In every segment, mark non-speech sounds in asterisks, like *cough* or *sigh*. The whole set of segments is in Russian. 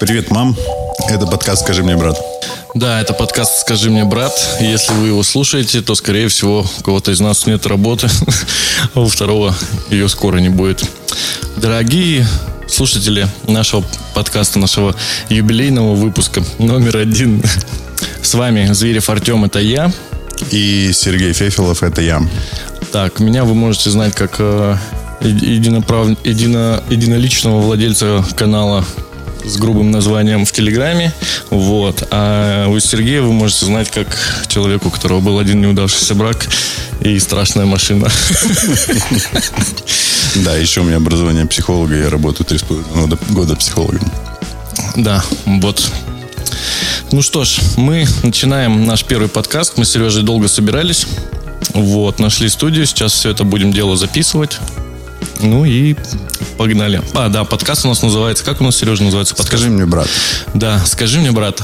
Привет, мам. Это подкаст «Скажи мне, брат». Да, это подкаст «Скажи мне, брат». Если вы его слушаете, то, скорее всего, у кого-то из нас нет работы, *laughs* а у второго ее скоро не будет. Дорогие слушатели нашего подкаста, нашего юбилейного выпуска номер один. С вами Зверев Артем, это я. И Сергей Фефилов, это я. Так, меня вы можете знать как э, единоправ... едино... единоличного владельца канала с грубым названием в Телеграме. Вот. А у Сергея вы можете знать как человеку, у которого был один неудавшийся брак и страшная машина. *laughs* Да, еще у меня образование психолога, я работаю три с половиной года психологом. Да, вот. Ну что ж, мы начинаем наш первый подкаст. Мы с Сережей долго собирались. Вот, нашли студию, сейчас все это будем дело записывать. Ну и погнали. А, да, подкаст у нас называется... Как у нас, Сережа, называется подкаст? Скажи мне, брат. Да, скажи мне, брат.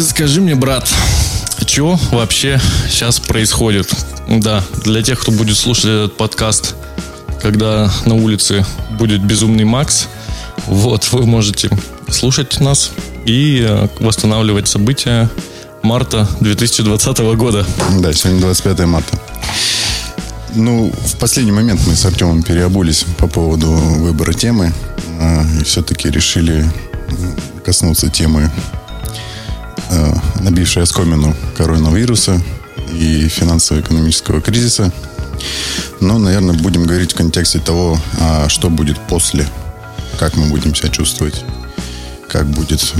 Скажи мне, брат, что вообще сейчас происходит? Да, для тех, кто будет слушать этот подкаст, когда на улице будет безумный Макс, вот, вы можете слушать нас и э, восстанавливать события марта 2020 года. Да, сегодня 25 марта. Ну, в последний момент мы с Артемом переобулись по поводу выбора темы. А, и все-таки решили коснуться темы, а, набившей оскомину коронавируса и финансово-экономического кризиса. Но, наверное, будем говорить в контексте того, а что будет после, как мы будем себя чувствовать, как будет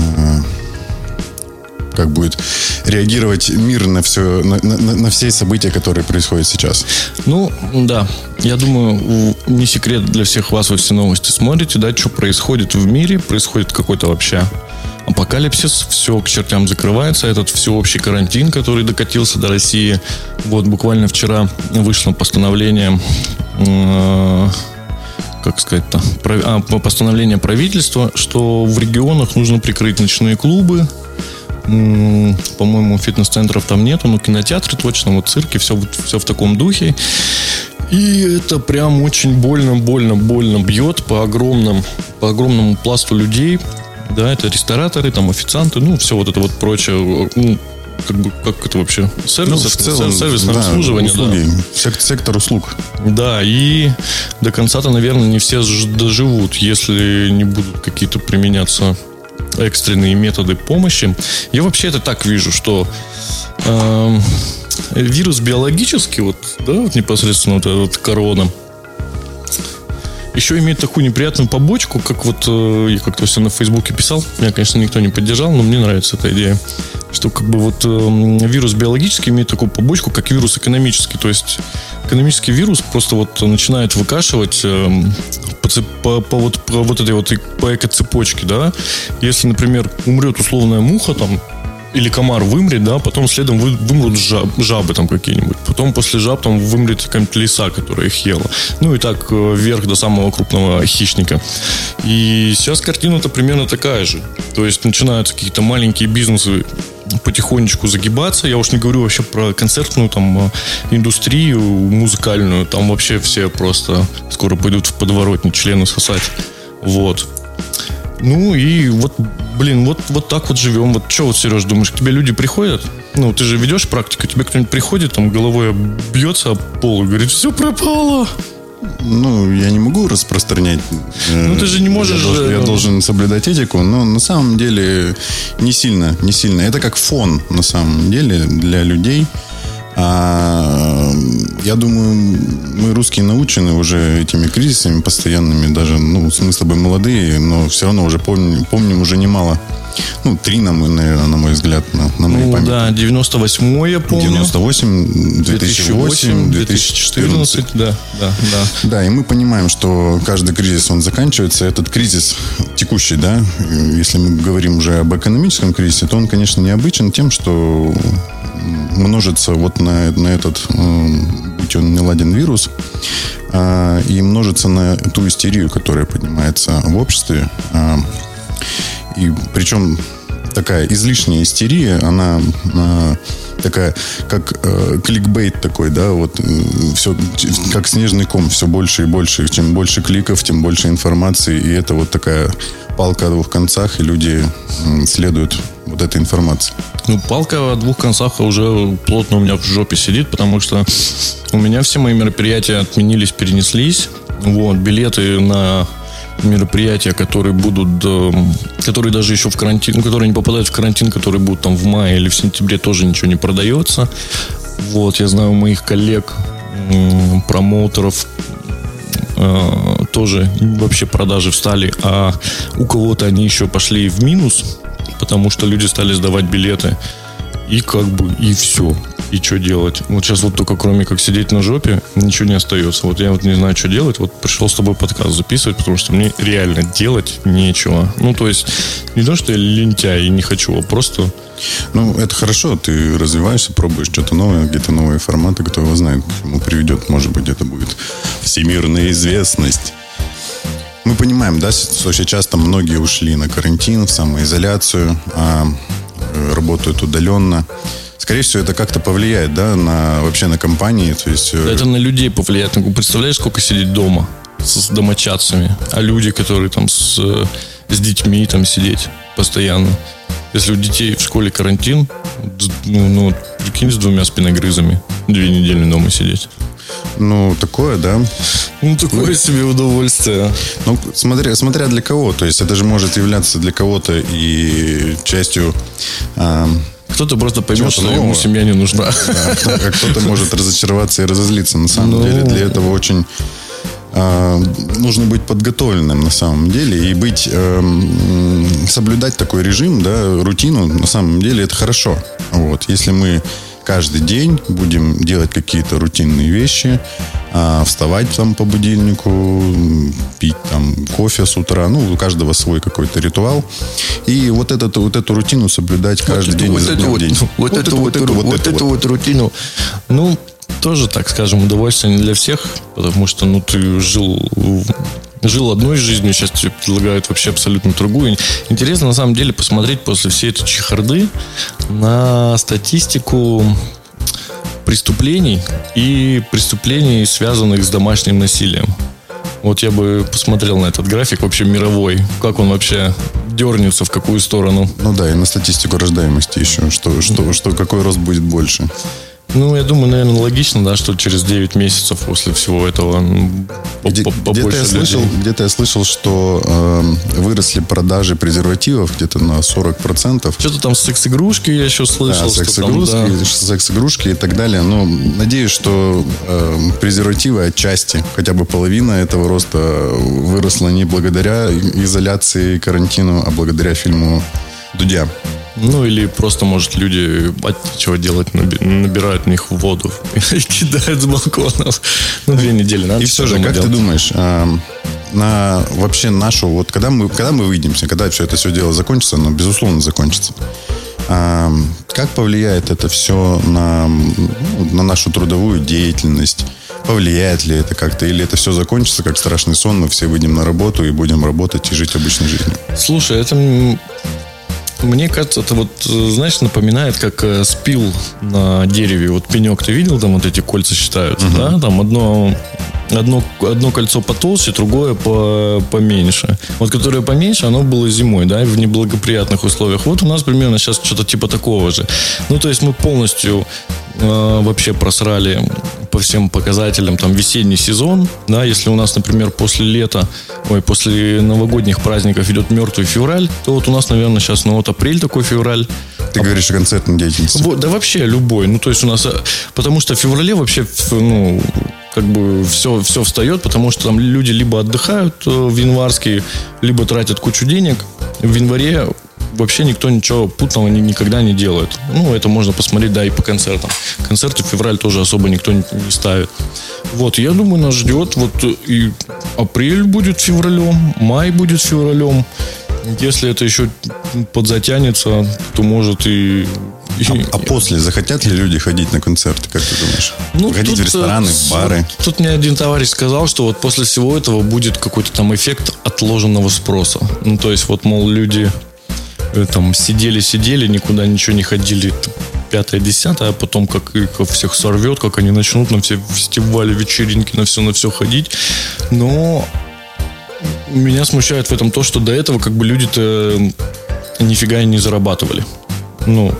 как будет реагировать мир на все, на, на, на все события, которые происходят сейчас. Ну, да. Я думаю, не секрет для всех вас, вы все новости смотрите, да, что происходит в мире, происходит какой-то вообще апокалипсис, все к чертям закрывается, этот всеобщий карантин, который докатился до России. Вот буквально вчера вышло постановление э, как сказать-то, а, постановление правительства, что в регионах нужно прикрыть ночные клубы, по-моему, фитнес-центров там нету, но кинотеатры точно, вот цирки, все, все в таком духе. И это прям очень больно, больно, больно бьет по огромным, по огромному пласту людей. Да, это рестораторы, там официанты, ну, все вот это вот прочее. Ну, как бы, как это вообще? Сервис, ну, в целом, сервисное да, обслуживание. Услуги, да. Сектор услуг. Да, и до конца-то, наверное, не все доживут, если не будут какие-то применяться экстренные методы помощи. Я вообще это так вижу, что э, вирус биологический, вот, да, вот непосредственно вот этот корона, еще имеет такую неприятную побочку, как вот э, я как-то все на Фейсбуке писал. Меня, конечно, никто не поддержал, но мне нравится эта идея. Что как бы вот э, вирус биологический имеет такую побочку, как вирус экономический. То есть экономический вирус просто вот начинает выкашивать э, по, по, по, вот, по вот этой вот по эко-цепочке, да. Если, например, умрет условная муха там, или комар вымрет, да, потом следом вы, вымрут жаб, жабы там какие-нибудь. Потом после жаб там вымрет какая-нибудь лиса, которая их ела. Ну и так э, вверх до самого крупного хищника. И сейчас картина-то примерно такая же. То есть начинаются какие-то маленькие бизнесы потихонечку загибаться. Я уж не говорю вообще про концертную там э, индустрию музыкальную. Там вообще все просто скоро пойдут в подворотни члены сосать. Вот. Ну и вот, блин, вот, вот так вот живем. Вот что вот, Сереж, думаешь, к тебе люди приходят? Ну, ты же ведешь практику, тебе кто-нибудь приходит, там головой бьется об пол и говорит, все пропало. Ну, я не могу распространять. Э, ну, ты же не можешь... Я должен, я должен соблюдать этику, но на самом деле не сильно, не сильно. Это как фон, на самом деле, для людей. А, я думаю, мы русские научены уже этими кризисами постоянными, даже, ну, мы с тобой молодые, но все равно уже помним, помним уже немало. Ну, три, на, наверное, на мой взгляд, на, на моей ну, памяти. да, 98 я помню. 98, 2008, 2008 2014. Да, да, да. Да, и мы понимаем, что каждый кризис, он заканчивается. Этот кризис текущий, да, если мы говорим уже об экономическом кризисе, то он, конечно, необычен тем, что множится вот на, на этот, будь он не ладен вирус, а, и множится на ту истерию, которая поднимается в обществе. И причем такая излишняя истерия, она э, такая, как э, кликбейт такой, да, вот э, все, как снежный ком, все больше и больше. Чем больше кликов, тем больше информации, и это вот такая палка о двух концах, и люди э, следуют вот этой информации. Ну, палка о двух концах уже плотно у меня в жопе сидит, потому что у меня все мои мероприятия отменились, перенеслись. Вот, билеты на мероприятия, которые будут, которые даже еще в карантин, ну, которые не попадают в карантин, которые будут там в мае или в сентябре, тоже ничего не продается. Вот, я знаю моих коллег, промоутеров, э, тоже вообще продажи встали, а у кого-то они еще пошли в минус, потому что люди стали сдавать билеты. И как бы, и все. И что делать? Вот сейчас вот только кроме как сидеть на жопе, ничего не остается. Вот я вот не знаю, что делать. Вот пришел с тобой подкаст записывать, потому что мне реально делать нечего. Ну, то есть, не то, что я лентяй и не хочу, а просто... Ну, это хорошо, ты развиваешься, пробуешь что-то новое, какие-то новые форматы, кто его знает, к чему приведет. Может быть, это будет всемирная известность. Мы понимаем, да, что сейчас там многие ушли на карантин, в самоизоляцию, а работают удаленно. Скорее всего, это как-то повлияет, да, на вообще на компании. То есть... Э, это на людей повлияет. Ну, представляешь, сколько сидеть дома с домочадцами, а люди, которые там с, э, с детьми там сидеть постоянно. Если у детей в школе карантин, ну, ну прикинь, с двумя спиногрызами две недели дома сидеть. Ну, такое, да. Ну, такое ну, себе удовольствие. Ну, смотря, смотря для кого. То есть, это же может являться для кого-то и частью... Э, кто-то просто поймет, что нового. ему семья не нужна. Да, а кто-то может разочароваться и разозлиться. На самом ну... деле, для этого очень э, нужно быть подготовленным на самом деле и быть э, соблюдать такой режим, да, рутину. На самом деле это хорошо. Вот, если мы каждый день будем делать какие-то рутинные вещи, а, вставать там по будильнику, пить там кофе с утра. Ну, у каждого свой какой-то ритуал. И вот, этот, вот эту рутину соблюдать каждый вот день. Вот, это, вот, день. вот, вот, эту, вот, эту, вот, вот, эту вот рутину. Ну, тоже, так скажем, удовольствие не для всех, потому что, ну, ты жил жил одной жизнью, сейчас тебе предлагают вообще абсолютно другую. Интересно, на самом деле, посмотреть после всей этой чехарды на статистику преступлений и преступлений, связанных с домашним насилием. Вот я бы посмотрел на этот график вообще мировой. Как он вообще дернется, в какую сторону. Ну да, и на статистику рождаемости еще. Что, что, что, какой рост будет больше. Ну, я думаю, наверное, логично, да, что через 9 месяцев после всего этого Где, где-то, я слышал, где-то я слышал, что э, выросли продажи презервативов где-то на 40%. Что-то там секс-игрушки я еще слышал. Да, секс-игрушки, да. секс-игрушки и так далее. Но надеюсь, что э, презервативы отчасти, хотя бы половина этого роста выросла не благодаря изоляции и карантину, а благодаря фильму Дудя. Ну, или просто, может, люди от чего делать, набирают в них воду *laughs* и кидают с балконов. Ну, две недели надо. И все же, как делать. ты думаешь, на вообще нашу, вот когда мы, когда мы выйдемся, когда все это все дело закончится, но безусловно закончится, как повлияет это все на, ну, на нашу трудовую деятельность? Повлияет ли это как-то? Или это все закончится как страшный сон, мы все выйдем на работу и будем работать и жить обычной жизнью? Слушай, это мне кажется, это вот, знаешь, напоминает, как э, спил на дереве. Вот пенек ты видел, там вот эти кольца считаются, угу. да? Там одно, одно, одно кольцо потолще, другое по, поменьше. Вот которое поменьше, оно было зимой, да, в неблагоприятных условиях. Вот у нас примерно сейчас что-то типа такого же. Ну, то есть мы полностью э, вообще просрали по всем показателям там весенний сезон, да, если у нас, например, после лета, ой, после новогодних праздников идет мертвый февраль, то вот у нас, наверное, сейчас, ну вот апрель такой февраль. Ты а... говоришь о концертной деятельности. Вот, да вообще любой, ну то есть у нас, э, потому что в феврале вообще, ну, как бы все, все встает, потому что там люди либо отдыхают э, в январские, либо тратят кучу денег. В январе вообще никто ничего путного никогда не делает. Ну, это можно посмотреть, да, и по концертам. Концерты в февраль тоже особо никто не, не ставит. Вот, я думаю, нас ждет вот и апрель будет февралем, май будет февралем. Если это еще подзатянется, то может и а, а после захотят ли люди ходить на концерты, как ты думаешь? Ну, ходить тут, в рестораны, в бары? Тут, мне один товарищ сказал, что вот после всего этого будет какой-то там эффект отложенного спроса. Ну, то есть, вот, мол, люди э, там сидели-сидели, никуда ничего не ходили, пятое, десятое, а потом как, как всех сорвет, как они начнут на все фестивали, вечеринки, на все, на все ходить. Но меня смущает в этом то, что до этого как бы люди-то нифига и не зарабатывали. Ну,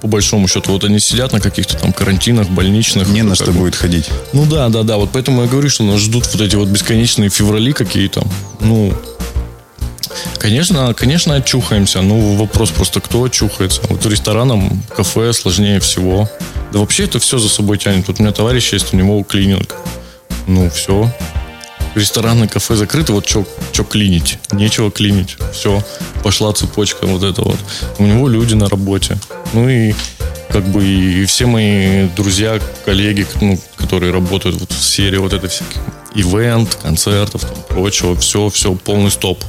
по большому счету, вот они сидят на каких-то там карантинах, больничных. Не на что будет ходить. Ну да, да, да. Вот поэтому я говорю, что нас ждут вот эти вот бесконечные феврали какие-то. Ну, Конечно, конечно, очухаемся. Ну, вопрос просто, кто очухается. Вот ресторанам, кафе сложнее всего. Да вообще это все за собой тянет. Вот у меня товарищ есть, у него клининг. Ну, все. Рестораны, кафе закрыты, вот что клинить? Нечего клинить. Все, пошла цепочка вот это вот. У него люди на работе. Ну и как бы и все мои друзья, коллеги, ну, которые работают вот в сфере вот этой всяких ивент, концертов, там, прочего, все, все, полный стоп.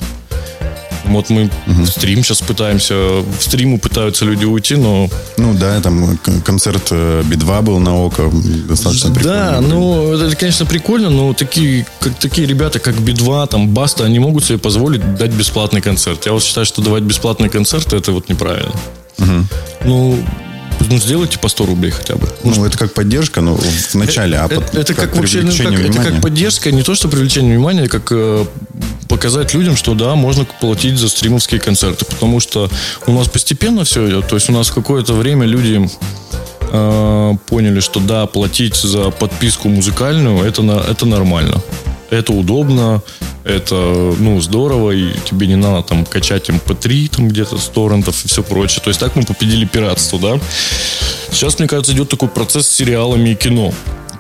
Вот мы угу. в стрим сейчас пытаемся, в стриму пытаются люди уйти, но... Ну да, там концерт э, Би-2 был на ОКО, достаточно прикольно. Да, ну это, конечно, прикольно, но такие, как, такие ребята, как Би-2, там, Баста, они могут себе позволить дать бесплатный концерт. Я вот считаю, что давать бесплатный концерт, это вот неправильно. Угу. Ну, ну, сделайте по 100 рублей хотя бы. Ну, ну это как поддержка, но в начале, а это, под, это как, как вообще, ну, как, это как поддержка, не то, что привлечение внимания, как э, показать людям, что да, можно платить за стримовские концерты, потому что у нас постепенно все идет, то есть у нас какое-то время люди э, поняли, что да, платить за подписку музыкальную это, это нормально. Это удобно, это, ну, здорово, и тебе не надо там качать MP3 эм там где-то с торрентов и все прочее. То есть так мы победили пиратство, да. Сейчас, мне кажется, идет такой процесс с сериалами и кино.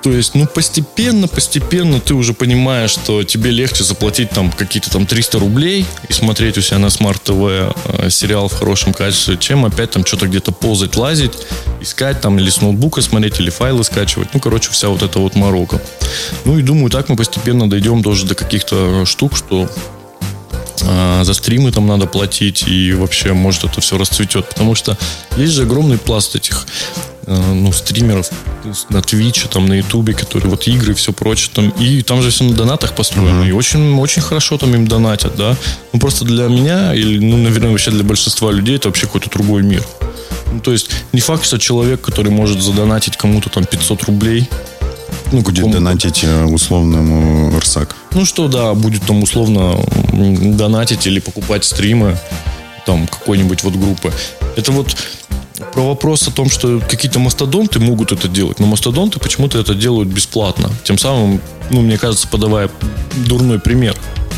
То есть, ну, постепенно, постепенно ты уже понимаешь, что тебе легче заплатить там какие-то там 300 рублей и смотреть у себя на смарт ТВ э, сериал в хорошем качестве, чем опять там что-то где-то ползать, лазить, искать там или с ноутбука смотреть, или файлы скачивать. Ну, короче, вся вот эта вот морока. Ну и думаю, так мы постепенно дойдем тоже до каких-то штук, что а, за стримы там надо платить, и вообще, может, это все расцветет. Потому что есть же огромный пласт этих ну, стримеров на Твиче, там, на Ютубе, которые вот игры и все прочее. Там, и там же все на донатах построено. Uh-huh. И очень, очень хорошо там им донатят, да. Ну, просто для меня, или, ну, наверное, вообще для большинства людей это вообще какой-то другой мир. Ну, то есть, не факт, что человек, который может задонатить кому-то там 500 рублей, ну, будет донатить э, условному РСАК. Ну, что, да, будет там условно донатить или покупать стримы там какой-нибудь вот группы. Это вот про вопрос о том, что какие-то мастодонты могут это делать, но мастодонты почему-то это делают бесплатно. Тем самым, ну, мне кажется, подавая дурной пример.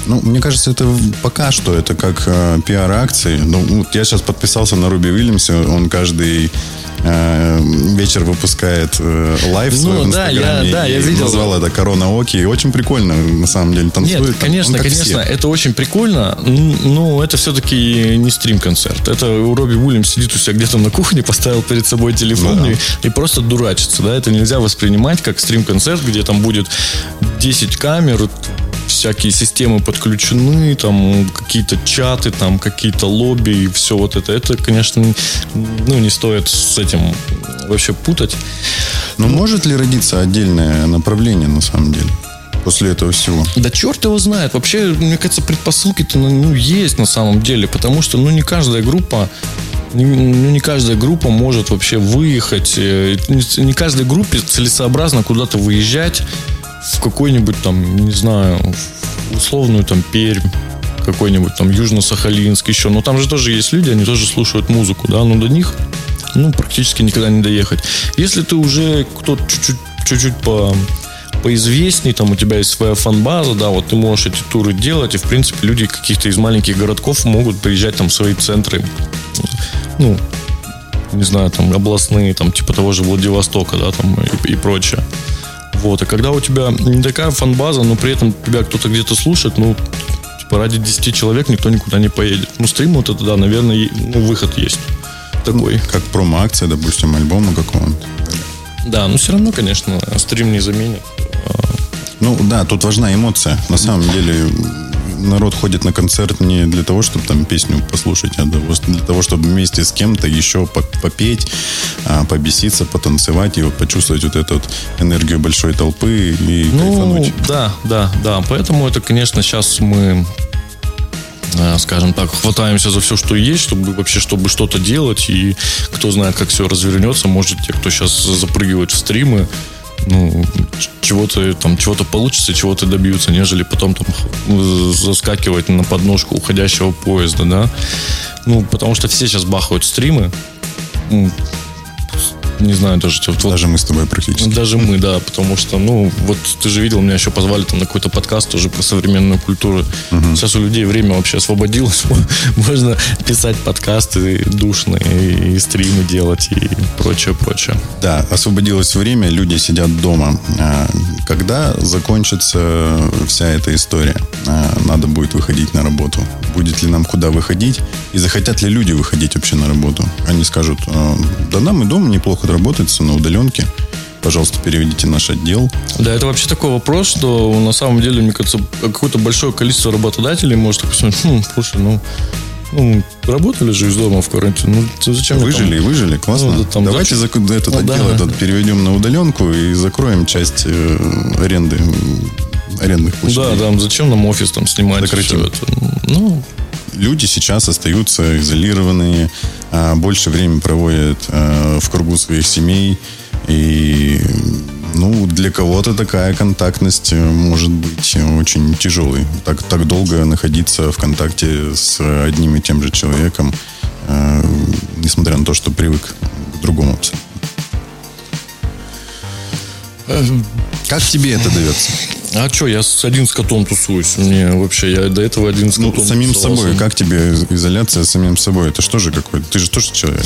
Ну, мне кажется, это пока что это как э, пиар-акции. Ну, вот я сейчас подписался на Робби Уильямса, он каждый Э, вечер выпускает э, live ну, в Инстаграме. Да, я, да, я видел. Назвал это Corona-oke. Очень прикольно, на самом деле, танцует. Нет, конечно, он, конечно, все. это очень прикольно. Но это все-таки не стрим-концерт. Это у Робби Уильямс сидит у себя где-то на кухне, *laughs* поставил перед собой телефон да. и, и просто дурачится. Да? Это нельзя воспринимать как стрим-концерт, где там будет 10 камер, всякие системы подключены, там какие-то чаты, там какие-то лобби и все вот это. Это, конечно, ну, не стоит с этим вообще путать. Но ну, может ли родиться отдельное направление на самом деле? после этого всего? Да черт его знает. Вообще, мне кажется, предпосылки-то ну, есть на самом деле, потому что ну, не каждая группа ну, не каждая группа может вообще выехать. Э, не каждой группе целесообразно куда-то выезжать в какой-нибудь там, не знаю, условную там Пермь, какой-нибудь там Южно-Сахалинск еще. Но там же тоже есть люди, они тоже слушают музыку, да, но до них ну, практически никогда не доехать. Если ты уже кто-то чуть-чуть, чуть-чуть по поизвестней, там у тебя есть своя фан-база, да, вот ты можешь эти туры делать, и, в принципе, люди каких-то из маленьких городков могут приезжать там в свои центры, ну, не знаю, там, областные, там, типа того же Владивостока, да, там, и, и прочее. Вот, и когда у тебя не такая фан-база, но при этом тебя кто-то где-то слушает, ну, типа ради 10 человек никто никуда не поедет. Ну, стрим вот это, да, наверное, ну, выход есть такой. Как промо-акция, допустим, альбома какого-то. Да, но все равно, конечно, стрим не заменит. Ну да, тут важна эмоция. На самом деле народ ходит на концерт не для того, чтобы там песню послушать, а для того, чтобы вместе с кем-то еще попеть, а, побеситься, потанцевать и вот почувствовать вот эту вот энергию большой толпы и ну, кайфануть. Да, да, да. Поэтому это, конечно, сейчас мы э, скажем так, хватаемся за все, что есть, чтобы вообще, чтобы что-то делать, и кто знает, как все развернется, может, те, кто сейчас запрыгивает в стримы, ну, чего-то там, чего-то получится, чего-то добьются, нежели потом там заскакивать на подножку уходящего поезда, да. Ну, потому что все сейчас бахают стримы, не знаю даже. Вот, даже мы с тобой практически. Даже мы, да, потому что, ну, вот ты же видел, меня еще позвали там на какой-то подкаст тоже про современную культуру. Угу. Сейчас у людей время вообще освободилось. *laughs* Можно писать подкасты душные, и стримы делать, и прочее, прочее. Да, освободилось время, люди сидят дома. А, когда закончится вся эта история? А, надо будет выходить на работу. Будет ли нам куда выходить? И захотят ли люди выходить вообще на работу? Они скажут, «А, да нам и дома неплохо работается на удаленке. Пожалуйста, переведите наш отдел. Да, это вообще такой вопрос, что на самом деле, мне кажется, какое-то большое количество работодателей может посмотреть, хм, слушай, ну, ну, работали же из дома в карантине. Ну, зачем Выжили, там? выжили, классно. Ну, там, Давайте за... этот ну, отдел да. этот переведем на удаленку и закроем часть э, аренды арендных площадей. Да, да, зачем нам офис там снимать? Все это? Ну, люди сейчас остаются изолированные, больше времени проводят а, в кругу своих семей. И ну, для кого-то такая контактность э, может быть очень тяжелой. Так, так долго находиться в контакте с одним и тем же человеком, э, несмотря на то, что привык к другому абсолютно. Как тебе это дается? А что, я один с котом тусуюсь. Мне вообще, я до этого один с ну, котом ну, самим тусовался. собой. Как тебе изоляция с самим собой? Это что же какой? Ты же тоже человек.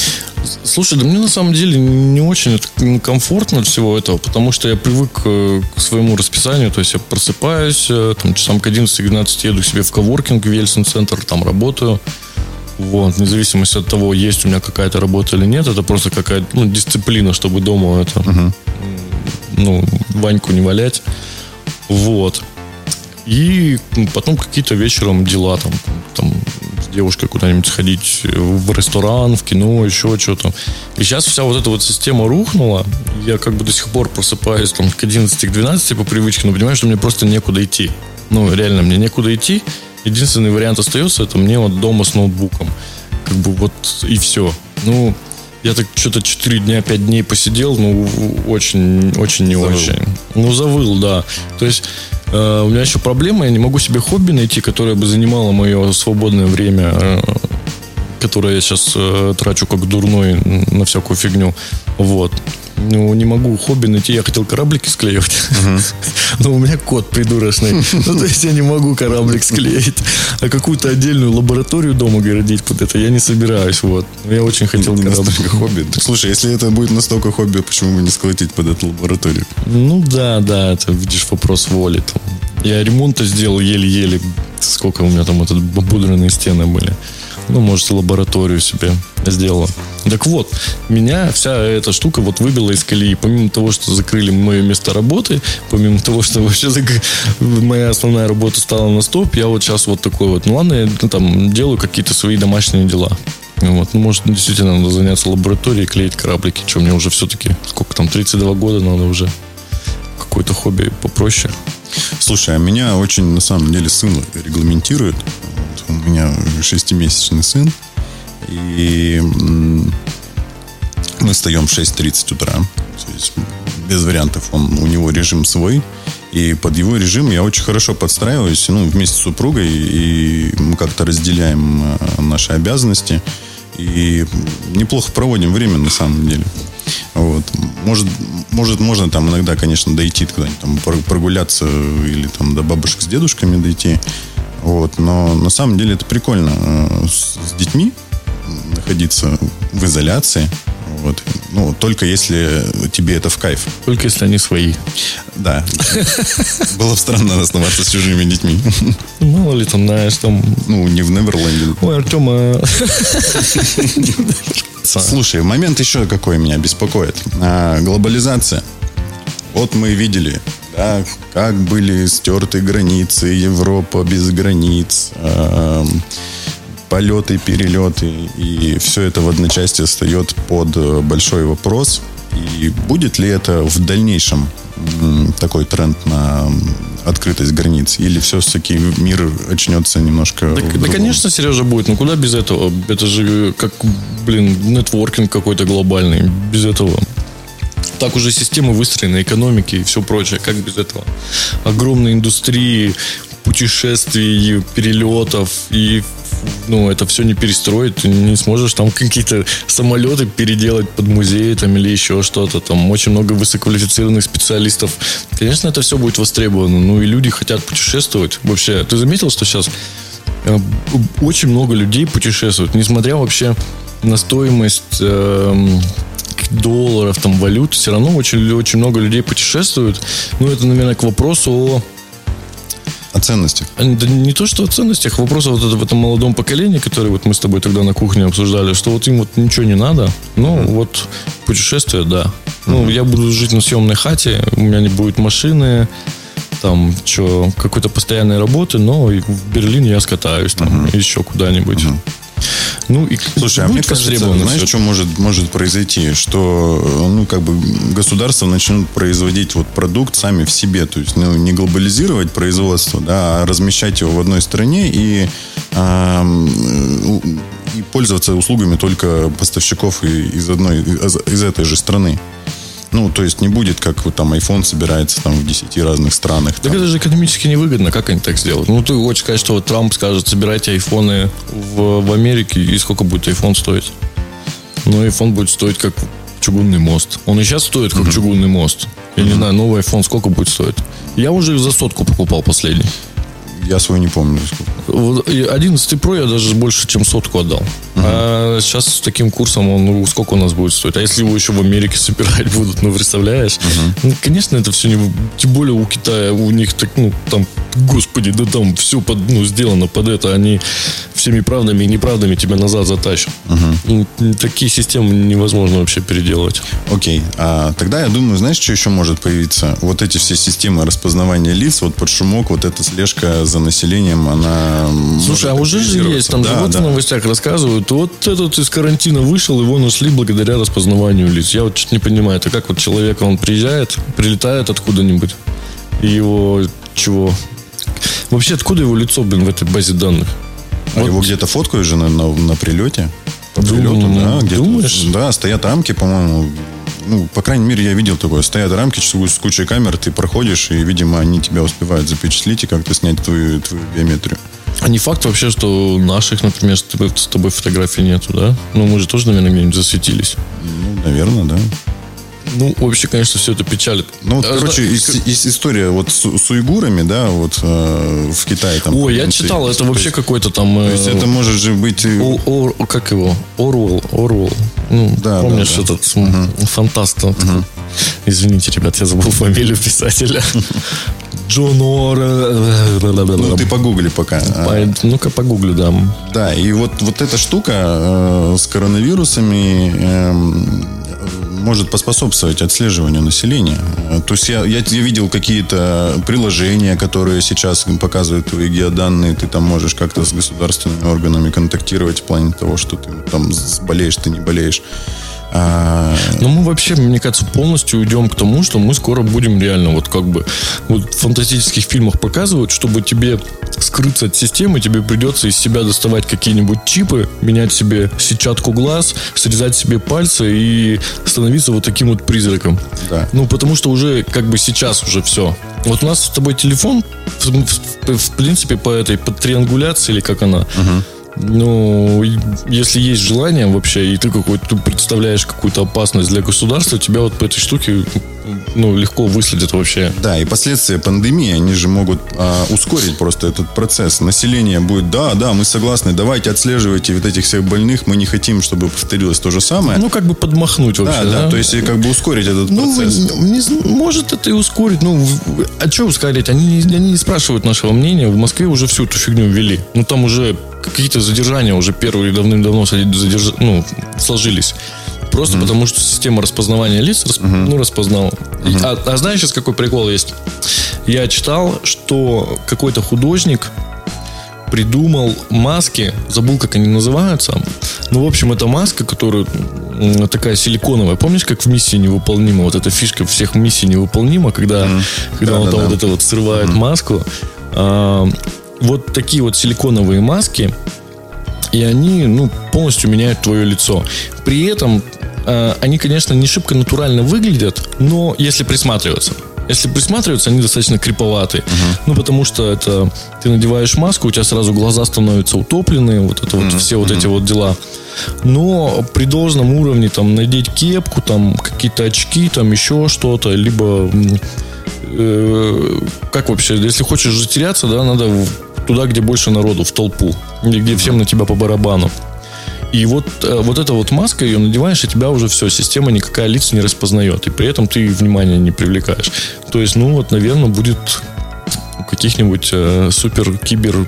Слушай, да мне на самом деле не очень комфортно всего этого, потому что я привык э, к своему расписанию. То есть я просыпаюсь, э, там часам к 11-12 еду к себе в коворкинг, в Ельцин-центр, там работаю. Вот, вне зависимости от того, есть у меня какая-то работа или нет, это просто какая-то ну, дисциплина, чтобы дома это, uh-huh. ну, Ваньку не валять. Вот. И потом какие-то вечером дела там, там с девушкой куда-нибудь сходить в ресторан, в кино, еще что-то. И сейчас вся вот эта вот система рухнула. Я как бы до сих пор просыпаюсь там к 11-12 по привычке, но понимаю, что мне просто некуда идти. Ну, реально, мне некуда идти. Единственный вариант остается, это мне вот дома с ноутбуком. Как бы вот и все. Ну, я так что-то 4 дня, 5 дней посидел, ну, очень, очень не завыл. очень. Ну, завыл, да. То есть, э, у меня еще проблема, я не могу себе хобби найти, которое бы занимало мое свободное время, э, которое я сейчас э, трачу как дурной на всякую фигню. Вот ну, не могу хобби найти. Я хотел кораблики склеивать. Но у меня кот придурочный. Ну, то есть я не могу кораблик склеить. А какую-то отдельную лабораторию дома городить под это я не собираюсь. Вот. Я очень хотел не кораблик. хобби. *laughs* Слушай, если это будет настолько хобби, почему бы не сколотить под эту лабораторию? Ну да, да, это, видишь, вопрос воли. Я ремонта сделал еле-еле. Сколько у меня там этот обудренные стены были. Ну, может, лабораторию себе сделала. Так вот, меня вся эта штука вот выбила из колеи. Помимо того, что закрыли мое место работы, помимо того, что вообще моя основная работа стала на стоп, я вот сейчас вот такой вот, ну ладно, я ну, там делаю какие-то свои домашние дела. Вот. Ну, может, действительно надо заняться лабораторией, клеить кораблики. Что, мне уже все-таки, сколько там, 32 года надо уже какое-то хобби попроще. Слушай, а меня очень, на самом деле, сын регламентирует. У меня шестимесячный сын. И мы встаем в 6.30 утра. То есть без вариантов. Он, у него режим свой. И под его режим я очень хорошо подстраиваюсь, ну, вместе с супругой, и мы как-то разделяем э, наши обязанности. И неплохо проводим время, на самом деле. Вот. Может, может, можно там иногда, конечно, дойти куда-нибудь, там, прогуляться или там до бабушек с дедушками дойти. Вот. Но на самом деле это прикольно э, с, с детьми находиться в изоляции. Вот. Ну, только если тебе это в кайф. Только если они свои. Да. *laughs* Было бы странно оставаться с чужими детьми. Мало ли там, знаешь, там... Ну, не в Неверленде. Ой, Артема... *laughs* Слушай, момент еще какой меня беспокоит. А, глобализация. Вот мы видели, да, как были стерты границы, Европа без границ, э, полеты, перелеты, и все это в одночасье встает под большой вопрос. И будет ли это в дальнейшем такой тренд на открытость границ? Или все-таки мир очнется немножко... Да, да, конечно, Сережа, будет. Ну, куда без этого? Это же как, блин, нетворкинг какой-то глобальный. Без этого так уже системы выстроены, экономики и все прочее. Как без этого? Огромные индустрии, путешествий, перелетов и ну, это все не перестроить, ты не сможешь там какие-то самолеты переделать под музей там или еще что-то. Там очень много высококвалифицированных специалистов. Конечно, это все будет востребовано. Ну, и люди хотят путешествовать. Вообще, ты заметил, что сейчас э, очень много людей путешествуют, несмотря вообще на стоимость э, долларов, там, валют, все равно очень, очень много людей путешествуют. Ну, это, наверное, к вопросу о о ценностях. Да не то, что о ценностях, вопрос вот в этом молодом поколении, который вот мы с тобой тогда на кухне обсуждали, что вот им вот ничего не надо. Ну, mm-hmm. вот путешествие, да. Mm-hmm. Ну, я буду жить на съемной хате, у меня не будет машины, там, что, какой-то постоянной работы, но в Берлин я скатаюсь, там, mm-hmm. еще куда-нибудь. Mm-hmm. Ну, и Слушай, а мне кажется, знаешь, что может, может произойти? Что, ну, как бы государство начнут производить вот продукт сами в себе. То есть, ну, не глобализировать производство, да, а размещать его в одной стране и, э, и пользоваться услугами только поставщиков из одной, из, из этой же страны. Ну, то есть не будет, как вот там iPhone собирается там в 10 разных странах. Так это же экономически невыгодно. Как они так сделают? Ну, ты хочешь сказать, что вот Трамп скажет, собирайте айфоны в, в Америке, и сколько будет iPhone стоить? Ну, iPhone будет стоить как чугунный мост. Он и сейчас стоит как mm-hmm. чугунный мост. Я mm-hmm. не знаю, новый iPhone сколько будет стоить? Я уже за сотку покупал последний. Я свой не помню. Сколько. 11 Pro я даже больше, чем сотку отдал. Uh-huh. А сейчас с таким курсом он, ну, сколько у нас будет стоить? А если его еще в Америке собирать *laughs* будут, ну, представляешь? Uh-huh. Ну, конечно, это все не... Тем более у Китая, у них так, ну, там, господи, да там все под, ну, сделано под это. Они всеми правдами и неправдами тебя назад затащат. Uh-huh. Такие системы невозможно вообще переделывать. Окей. А тогда я думаю, знаешь, что еще может появиться? Вот эти все системы распознавания лиц, вот под шумок, вот эта слежка за населением, она... Слушай, а уже же есть, там да, вот да. в новостях рассказывают, вот этот из карантина вышел, его нашли благодаря распознаванию лиц. Я вот что-то не понимаю, это как вот человек, он приезжает, прилетает откуда-нибудь, и его чего? Вообще, откуда его лицо, блин, в этой базе данных? А вот. его где-то фоткают же на, на, на прилете? По прилету, да. Думаешь? Да, стоят рамки, по-моему, ну, по крайней мере, я видел такое. Стоят рамки с кучей камер, ты проходишь, и, видимо, они тебя успевают запечатлить и как-то снять твою, твою биометрию. А не факт вообще, что наших, например, с тобой, с тобой фотографий нету, да? Ну, мы же тоже, наверное, где-нибудь засветились. Ну, наверное, да. Ну, вообще, конечно, все это печалит. Ну, вот, а, короче, да, из история вот с, с уйгурами, да, вот э, в Китае там. Ой, я читал, это вообще какой-то там. Э, то есть это может же быть. О, о, как его? Орвел, Орвел. Ну, да, помнишь да, да. этот угу. фантаст? Угу. Извините, ребят, я забыл фамилию писателя. *laughs* Джон Ор... Ну, ты погугли пока. По, ну-ка, погугли, да. Да, и вот, вот эта штука э, с коронавирусами э, может поспособствовать отслеживанию населения. То есть я, я, я видел какие-то приложения, которые сейчас показывают твои геоданные, ты там можешь как-то с государственными органами контактировать в плане того, что ты там болеешь, ты не болеешь. А... Но мы вообще, мне кажется, полностью уйдем к тому, что мы скоро будем реально вот как бы вот в фантастических фильмах показывают, чтобы тебе скрыться от системы, тебе придется из себя доставать какие-нибудь чипы, менять себе сетчатку глаз, срезать себе пальцы и становиться вот таким вот призраком. Да. Ну, потому что уже как бы сейчас уже все. Вот у нас с тобой телефон, в, в, в принципе, по этой, по триангуляции или как она, угу ну, если есть желание вообще, и ты какой-то представляешь какую-то опасность для государства, тебя вот по этой штуке ну, легко выследят вообще. Да, и последствия пандемии, они же могут а, ускорить просто этот процесс. Население будет, да, да, мы согласны, давайте отслеживайте вот этих всех больных, мы не хотим, чтобы повторилось то же самое. Ну, как бы подмахнуть вообще, да? Да, да, то есть как бы ускорить этот ну, процесс. Не, может это и ускорить, ну, а что ускорить? Они, они не спрашивают нашего мнения, в Москве уже всю эту фигню ввели. Ну, там уже какие-то задержания уже первые давным-давно задерж... ну, сложились. Просто mm-hmm. потому, что система распознавания лиц расп... mm-hmm. ну, распознала. Mm-hmm. А, а знаешь, сейчас какой прикол есть? Я читал, что какой-то художник придумал маски, забыл, как они называются. Ну, в общем, это маска, которая такая силиконовая. Помнишь, как в миссии невыполнима? Вот эта фишка всех миссий невыполнима, когда, mm. когда да, он да, там да. вот это вот срывает mm. маску. А, вот такие вот силиконовые маски, и они, ну, полностью меняют твое лицо. При этом э, они, конечно, не шибко натурально выглядят, но если присматриваться, если присматриваться, они достаточно криповатые. Uh-huh. Ну, потому что это ты надеваешь маску, у тебя сразу глаза становятся утопленные, вот это uh-huh. вот все вот uh-huh. эти вот дела. Но при должном уровне там надеть кепку, там какие-то очки, там еще что-то, либо э, как вообще, если хочешь затеряться, да, надо туда, где больше народу, в толпу, где всем на тебя по барабану. И вот, э, вот эта вот маска, ее надеваешь, и тебя уже все, система никакая лиц не распознает. И при этом ты внимания не привлекаешь. То есть, ну вот, наверное, будет каких-нибудь э, супер кибер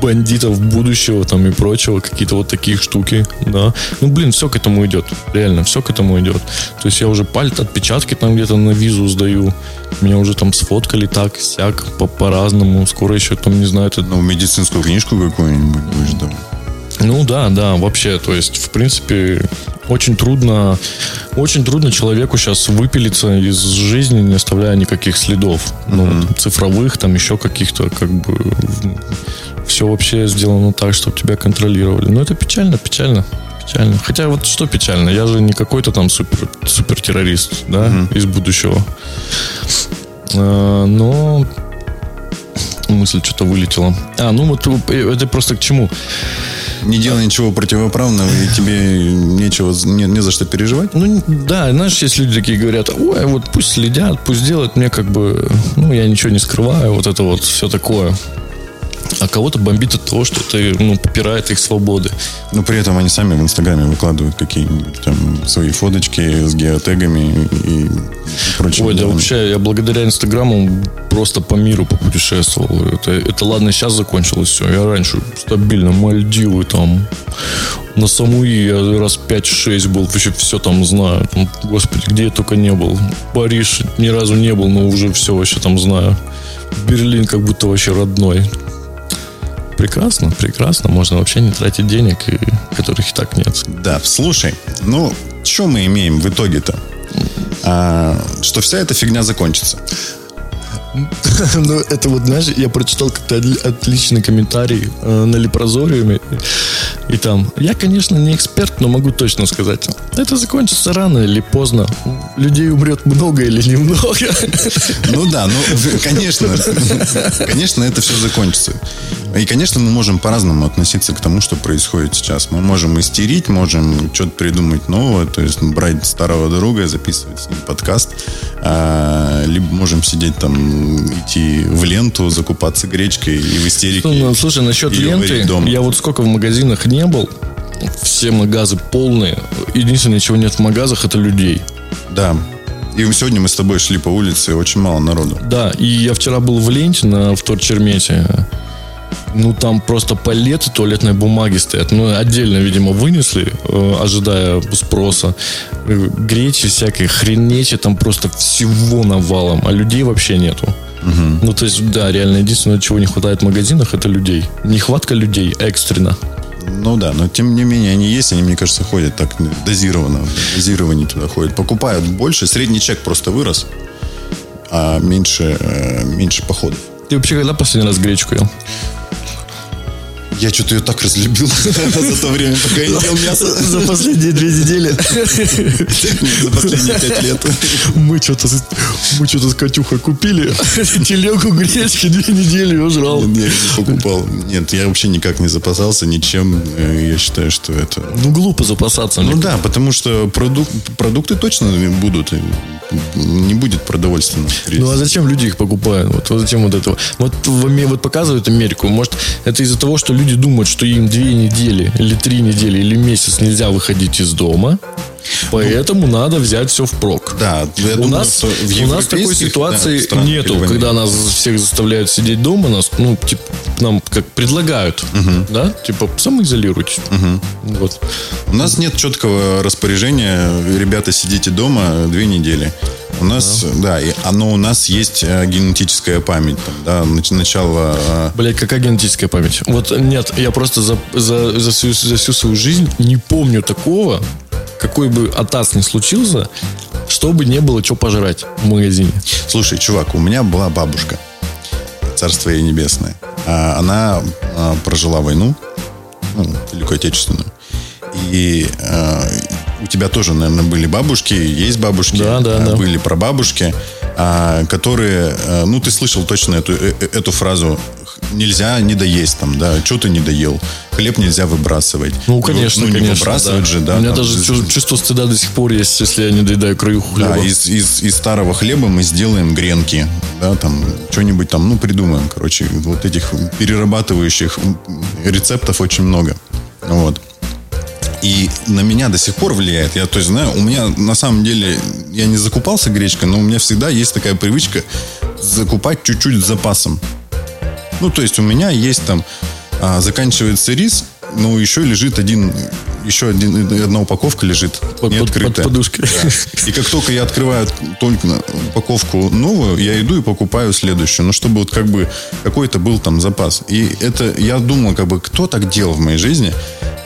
бандитов будущего там и прочего, какие-то вот такие штуки, да. Ну, блин, все к этому идет, реально, все к этому идет. То есть я уже пальцы, отпечатки там где-то на визу сдаю, меня уже там сфоткали так, сяк, по- по-разному, скоро еще там, не знаю, это... Ну, медицинскую книжку какую-нибудь будешь давать. Ну да, да, вообще, то есть, в принципе, очень трудно, очень трудно человеку сейчас выпилиться из жизни, не оставляя никаких следов, mm-hmm. ну, цифровых, там еще каких-то, как бы, все вообще сделано так, чтобы тебя контролировали. Но это печально, печально. Печально. Хотя вот что печально, я же не какой-то там супер, супер террорист, да, mm-hmm. из будущего. А, но мысль что-то вылетела. А, ну вот э, это просто к чему? Не делай ничего противоправного, и тебе нечего, не, не за что переживать? Ну, да, знаешь, есть люди такие говорят, ой, вот пусть следят, пусть делают, мне как бы, ну, я ничего не скрываю, вот это вот все такое а кого-то бомбит от того, что ты ну, попирает их свободы. Но при этом они сами в Инстаграме выкладывают какие-нибудь там свои фоточки с геотегами и прочее. Ой, да вообще, я благодаря Инстаграму просто по миру попутешествовал. Это, это ладно, сейчас закончилось все. Я раньше стабильно Мальдивы там, на Самуи я раз 5-6 был, вообще все там знаю. Там, господи, где я только не был. Париж ни разу не был, но уже все вообще там знаю. Берлин как будто вообще родной прекрасно, прекрасно. Можно вообще не тратить денег, которых и так нет. Да, слушай, ну, что мы имеем в итоге-то? А, что вся эта фигня закончится. *laughs* Ну, это вот, знаешь, я прочитал как-то отличный комментарий э, на Лепрозориуме. И там, я, конечно, не эксперт, но могу точно сказать, это закончится рано или поздно. Людей умрет много или немного. Ну да, ну, конечно, *laughs* конечно, это все закончится. И, конечно, мы можем по-разному относиться к тому, что происходит сейчас. Мы можем истерить, можем что-то придумать новое, то есть брать старого друга, записывать с ним подкаст, а, либо можем сидеть там, идти в ленту, закупаться гречкой и в истерике. Ну, слушай, насчет ленты, я вот сколько в магазинах не был, все магазы полные. Единственное, чего нет в магазах, это людей. Да. И сегодня мы с тобой шли по улице, очень мало народу. Да, и я вчера был в ленте на вторчермете. Ну, там просто палеты туалетной бумаги стоят. Ну, отдельно, видимо, вынесли, э, ожидая спроса. Э, гречи всякой, хренечи, там просто всего навалом, а людей вообще нету. Угу. Ну, то есть, да, реально, единственное, чего не хватает в магазинах, это людей. Нехватка людей экстренно. Ну да, но тем не менее они есть, они, мне кажется, ходят так дозированно. Дозирование туда ходят. Покупают больше, средний чек просто вырос, а меньше, э, меньше походов. Ты вообще когда последний раз гречку ел? Я что-то ее так разлюбил *laughs* за то время, пока я не ел мясо. За последние две недели. За последние пять лет. Мы что-то мы что-то с Катюхой купили *laughs* телегу гречки, две недели ее жрал. Нет, не покупал. Нет, я вообще никак не запасался ничем. Э, я считаю, что это... Ну, глупо запасаться. Ну да, потому что продукты точно будут не будет продовольственного кризиса. Ну а зачем люди их покупают? Вот, вот зачем вот этого? Вот, вот показывают Америку. Может, это из-за того, что люди думают, что им две недели, или три недели, или месяц нельзя выходить из дома. Поэтому ну, надо взять все впрок. Да, я у думаю, нас, у нас такой ситуации да, нету, когда нас всех заставляют сидеть дома, нас, ну, типа, нам как предлагают, да, типа самоизолируйтесь. Вот. У нас нет четкого распоряжения. Ребята, сидите дома две недели. У нас, да, и оно у нас есть э, генетическая память. Там, да, нач- начало... э, Блять, какая генетическая память? Вот нет, я просто за, за, за, всю, за всю свою жизнь не помню такого, какой бы атас ни случился, чтобы не было что пожрать в магазине. Слушай, чувак, у меня была бабушка, царство ей небесное. А, Она а, прожила войну, ну, Великую Отечественную. И а, у тебя тоже, наверное, были бабушки, есть бабушки, Да, да, да. были прабабушки, а, которые, а, ну, ты слышал точно эту, э- э- эту фразу, «Х- нельзя не доесть там, да, что ты не доел, хлеб нельзя выбрасывать. Ну, конечно, ну, не конечно. выбрасывать да. же, да. У меня там, даже чу- чувство стыда до сих пор есть, если я не доедаю краюху хлеба. да, из, из, из старого хлеба мы сделаем гренки, да, там, что-нибудь там, ну, придумаем, короче, вот этих перерабатывающих рецептов очень много, вот. И на меня до сих пор влияет. Я, то есть, знаю, у меня на самом деле, я не закупался гречкой, но у меня всегда есть такая привычка закупать чуть-чуть с запасом. Ну, то есть у меня есть там, а, заканчивается рис, но еще лежит один, еще один, одна упаковка лежит Под- не открытая. под подушкой. И как только я открываю только упаковку новую, я иду и покупаю следующую. Ну, чтобы вот как бы какой-то был там запас. И это, я думал, как бы, кто так делал в моей жизни?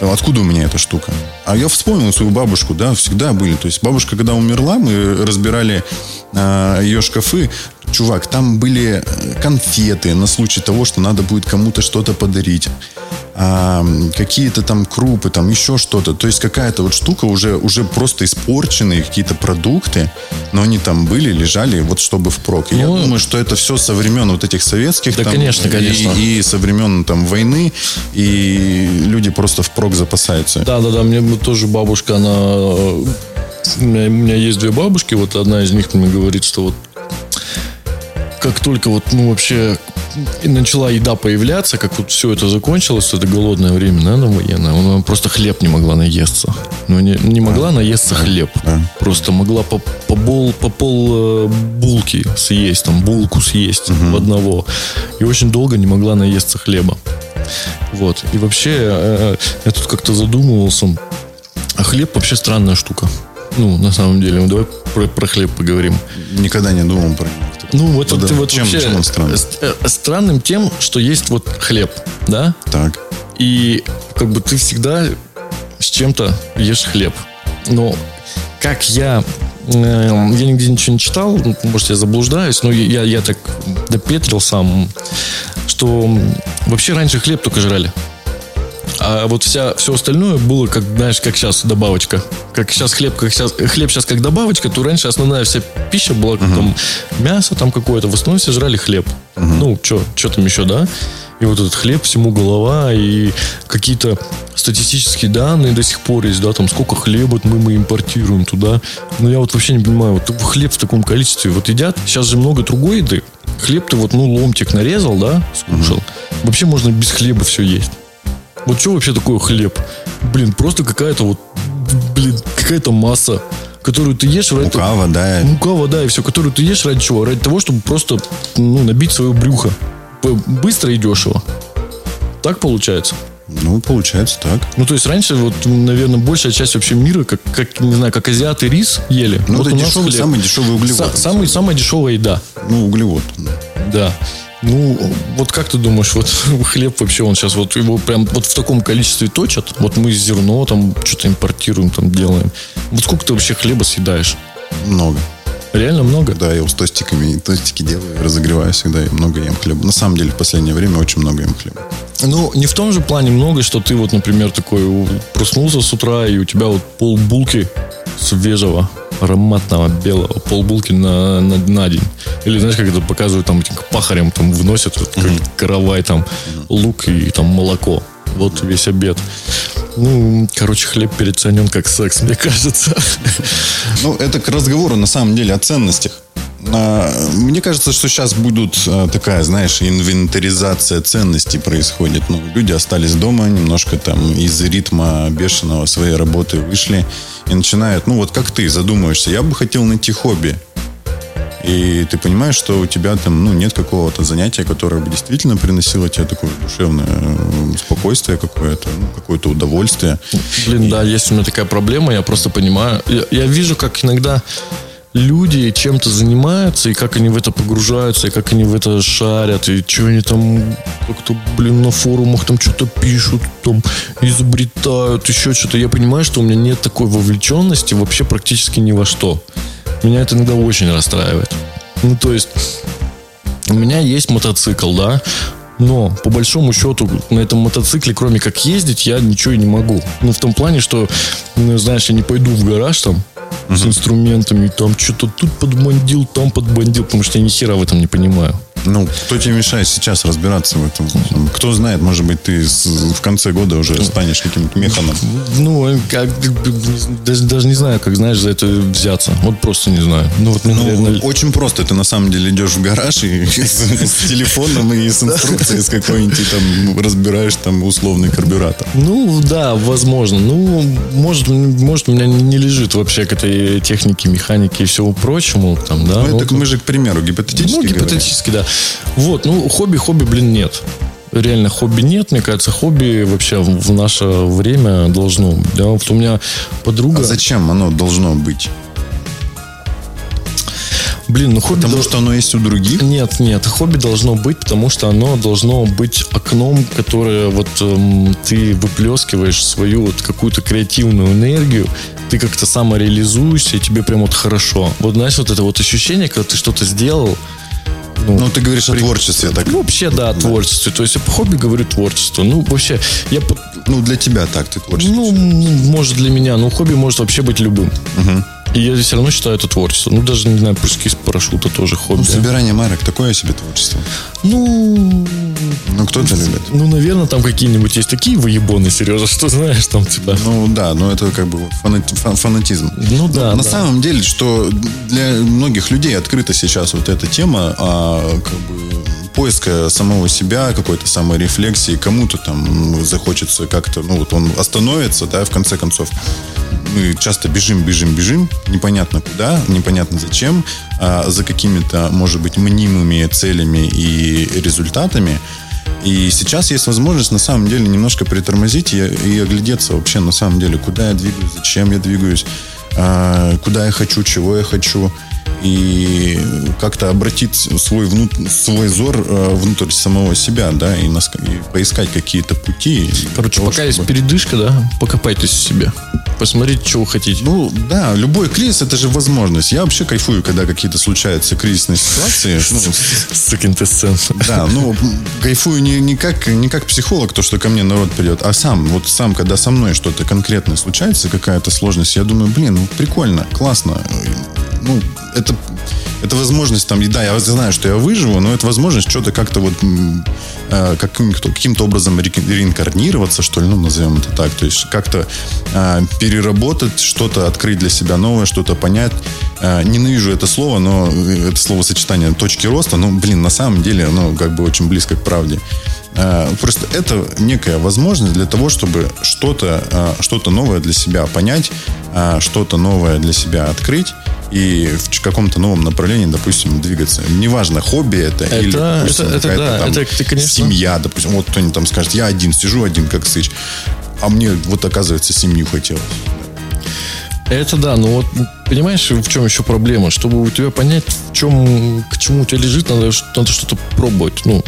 Откуда у меня эта штука? А я вспомнил свою бабушку, да, всегда были. То есть бабушка, когда умерла, мы разбирали а, ее шкафы. Чувак, там были э, конфеты на случай того, что надо будет кому-то что-то подарить. А, какие-то там крупы, там еще что-то. То есть какая-то вот штука уже, уже просто испорченные какие-то продукты, но они там были, лежали, вот чтобы впрок. И я Ну, думаю, что это все со времен вот этих советских. Да, там, конечно, и- конечно. И, со времен там войны, и люди просто впрок запасаются. Да, да, да, мне тоже бабушка, она... э, У меня, у меня есть две бабушки, вот одна из них мне говорит, что вот как только вот, ну, вообще и начала еда появляться, как вот все это закончилось, это голодное время, да, военное, она просто хлеб не могла наесться. Ну, не, не могла наесться хлеб. да. Просто могла по, по, бол, по пол э, булки съесть, там, булку съесть в одного. И очень долго не могла наесться хлеба. Вот. И вообще, э, я тут как-то задумывался, а хлеб вообще странная штука. Ну, на самом деле, ну, давай про, про хлеб поговорим. Никогда не думал про него. Ну, вот, Ну вот, да. вот Чем- вообще чем он странный? э, странным тем, что есть вот хлеб, да, Так. и как бы ты всегда с чем-то ешь хлеб. Но как я... э, Я нигде ничего не читал, ну, может, я заблуждаюсь, но я, я так допетрил сам, что вообще раньше хлеб только жрали. А вот вся, все остальное было, как, знаешь, как сейчас добавочка. Как сейчас хлеб, как сейчас, хлеб сейчас как добавочка, то раньше основная вся пища была как там мясо там какое-то. В основном все жрали хлеб. Ну, что там еще, да? И вот этот хлеб всему голова, и какие-то статистические данные до сих пор есть, да, там сколько хлеба мы, мы импортируем туда. Но я вот вообще не понимаю, вот хлеб в таком количестве вот едят. Сейчас же много другой еды. Хлеб ты вот, ну, ломтик нарезал, да, скушал. Вообще можно без хлеба все есть. Вот что вообще такое хлеб? Блин, просто какая-то вот, блин, какая-то масса, которую ты ешь ради Мука, вода. Мука, вода и все, которую ты ешь ради чего? Ради того, чтобы просто ну, набить свое брюхо. Быстро и дешево. Так получается. Ну, получается так. Ну, то есть раньше, вот, наверное, большая часть вообще мира, как, как не знаю, как азиаты рис ели. Ну, вот это дешевый, хлеб. самый дешевый углевод. Са- самый, самая дешевая еда. Ну, углевод. Да. Ну, вот как ты думаешь, вот *laughs* хлеб вообще, он сейчас вот его прям вот в таком количестве точат? Вот мы зерно там что-то импортируем, там делаем. Вот сколько ты вообще хлеба съедаешь? Много. Реально много? Да, я его с тостиками, тостики делаю, разогреваю всегда и много ем хлеба. На самом деле, в последнее время очень много ем хлеба. Ну, не в том же плане много, что ты вот, например, такой проснулся с утра, и у тебя вот полбулки свежего, ароматного, белого, полбулки на, на, на день. Или, знаешь, как это показывают, там, этим пахарям там выносят, вот, как каравай, там, лук и там молоко. Вот весь обед. Ну, короче, хлеб переоценен как секс, мне кажется. Ну, это к разговору, на самом деле, о ценностях. А, Мне кажется, что сейчас будут а, такая, знаешь, инвентаризация ценностей происходит. Ну, люди остались дома, немножко там из ритма бешеного своей работы вышли и начинают, ну, вот как ты задумываешься, я бы хотел найти хобби. И ты понимаешь, что у тебя там ну, нет какого-то занятия, которое бы действительно приносило тебе такое душевное э, спокойствие какое-то, ну, какое-то удовольствие. Блин, и... да, есть у меня такая проблема, я просто понимаю. Я, я вижу, как иногда люди чем-то занимаются, и как они в это погружаются, и как они в это шарят, и что они там как-то, блин, на форумах там что-то пишут, там изобретают, еще что-то. Я понимаю, что у меня нет такой вовлеченности вообще практически ни во что. Меня это иногда очень расстраивает. Ну, то есть, у меня есть мотоцикл, да, но, по большому счету, на этом мотоцикле, кроме как ездить, я ничего и не могу. Ну, в том плане, что, ну, знаешь, я не пойду в гараж там. С инструментами, там что-то тут подбандил, там подбандил, потому что я ни хера в этом не понимаю. Ну, кто тебе мешает сейчас разбираться в этом? Кто знает, может быть, ты в конце года уже станешь каким-то механом. Ну, как, даже, даже не знаю, как, знаешь, за это взяться. Вот просто не знаю. Ну, вот, ну, наверное... Очень просто. Ты на самом деле идешь в гараж и *laughs* с телефоном и с инструкцией с какой-нибудь там разбираешь там условный карбюратор. Ну, да, возможно. Ну, может, может у меня не лежит вообще к этой технике, механике и всего прочему. Там, да? Ну, это мы же, к примеру, гипотетически Ну, гипотетически, да. Вот, ну, хобби-хобби, блин, нет. Реально хобби нет, мне кажется, хобби вообще в наше время должно. Да, вот у меня подруга... А зачем оно должно быть? Блин, ну хобби... Потому дол... что оно есть у других? Нет, нет, хобби должно быть, потому что оно должно быть окном, которое вот эм, ты выплескиваешь свою вот какую-то креативную энергию, ты как-то самореализуешься, и тебе прям вот хорошо. Вот знаешь, вот это вот ощущение, когда ты что-то сделал, ну, ну, ты говоришь при... о творчестве, так? Ну, вообще, да, о творчестве. То есть, я по хобби говорю творчество. Ну, вообще, я... Ну, для тебя так, ты творчество. Ну, может, для меня. Ну, хобби может вообще быть любым. Угу. И я все равно считаю это творчество. Ну, даже, не знаю, прыжки с парашюта тоже хобби. Ну, собирание марок такое себе творчество. Ну... Ну, кто-то любит. Ну, наверное, там какие-нибудь есть такие выебоны, Сережа, *laughs* что знаешь там тебя. Ну, да, но это как бы фанати- фанатизм. Ну, да. На да. самом деле, что для многих людей открыта сейчас вот эта тема, а как бы поиска самого себя, какой-то саморефлексии, кому-то там захочется как-то, ну вот он остановится, да, в конце концов. Мы часто бежим, бежим, бежим, непонятно куда, непонятно зачем, а за какими-то, может быть, мнимыми целями и результатами. И сейчас есть возможность на самом деле немножко притормозить и, и оглядеться вообще на самом деле, куда я двигаюсь, зачем я двигаюсь, а, куда я хочу, чего я хочу и как-то обратить свой, внут, свой взор э, внутрь самого себя, да, и, нас, и поискать какие-то пути. Короче, того, пока чтобы... есть передышка, да, покопайтесь в себе. Посмотрите, что вы хотите. Ну, да, любой кризис это же возможность. Я вообще кайфую, когда какие-то случаются кризисные ситуации. Ну, *laughs* Сукин ты. Да, ну, кайфую не, не, как, не как психолог, то, что ко мне народ придет, а сам, вот сам, когда со мной что-то конкретное случается, какая-то сложность, я думаю, блин, ну, прикольно, классно. Ну, это это возможность там, да, я знаю, что я выживу, но это возможность что-то как-то вот э, каким-то, каким-то образом реинкарнироваться, что ли, ну, назовем это так. То есть как-то э, переработать, что-то открыть для себя новое, что-то понять. Э, ненавижу это слово, но э, это словосочетание точки роста, ну, блин, на самом деле оно как бы очень близко к правде. Э, просто это некая возможность для того, чтобы что-то э, что новое для себя понять, э, что-то новое для себя открыть и в каком-то новом направлении, допустим, двигаться. Неважно, хобби это, это или, допустим, это, это, да, там это, ты, конечно... семья, допустим. Вот кто-нибудь там скажет, я один сижу, один как сыч. А мне вот, оказывается, семью хотелось. Это да, но вот понимаешь, в чем еще проблема? Чтобы у тебя понять, в чем, к чему у тебя лежит, надо, надо что-то пробовать. Ну,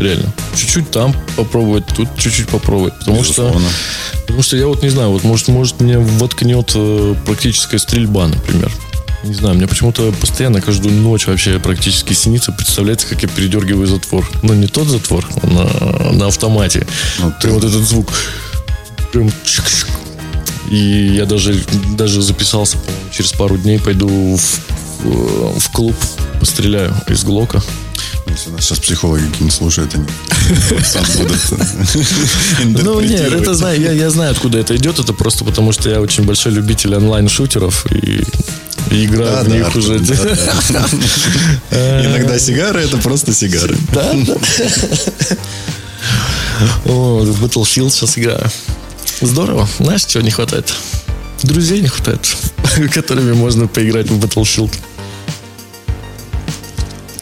реально. Чуть-чуть там попробовать, тут чуть-чуть попробовать. Потому Безусловно. что, потому что я вот не знаю, вот может, может мне воткнет э, практическая стрельба, например. Не знаю, мне почему-то постоянно каждую ночь вообще практически снится. Представляется, как я передергиваю затвор. Но ну, не тот затвор, на, на автомате. Ну, ты... вот этот звук. Прям чик-чик. И я даже, даже записался, по-моему, через пару дней пойду в, в, в клуб, постреляю из Глока. Если нас сейчас психологи не слушают, они сам будут Ну, нет, это знаю, я, я знаю, откуда это идет. Это просто потому, что я очень большой любитель онлайн-шутеров. И и играю да, в них да, уже. Да, да. *laughs* Иногда сигары это просто сигары. Да, да. О, в Battlefield сейчас играю. Здорово. Знаешь, чего не хватает? Друзей не хватает, *laughs* которыми можно поиграть в Battlefield.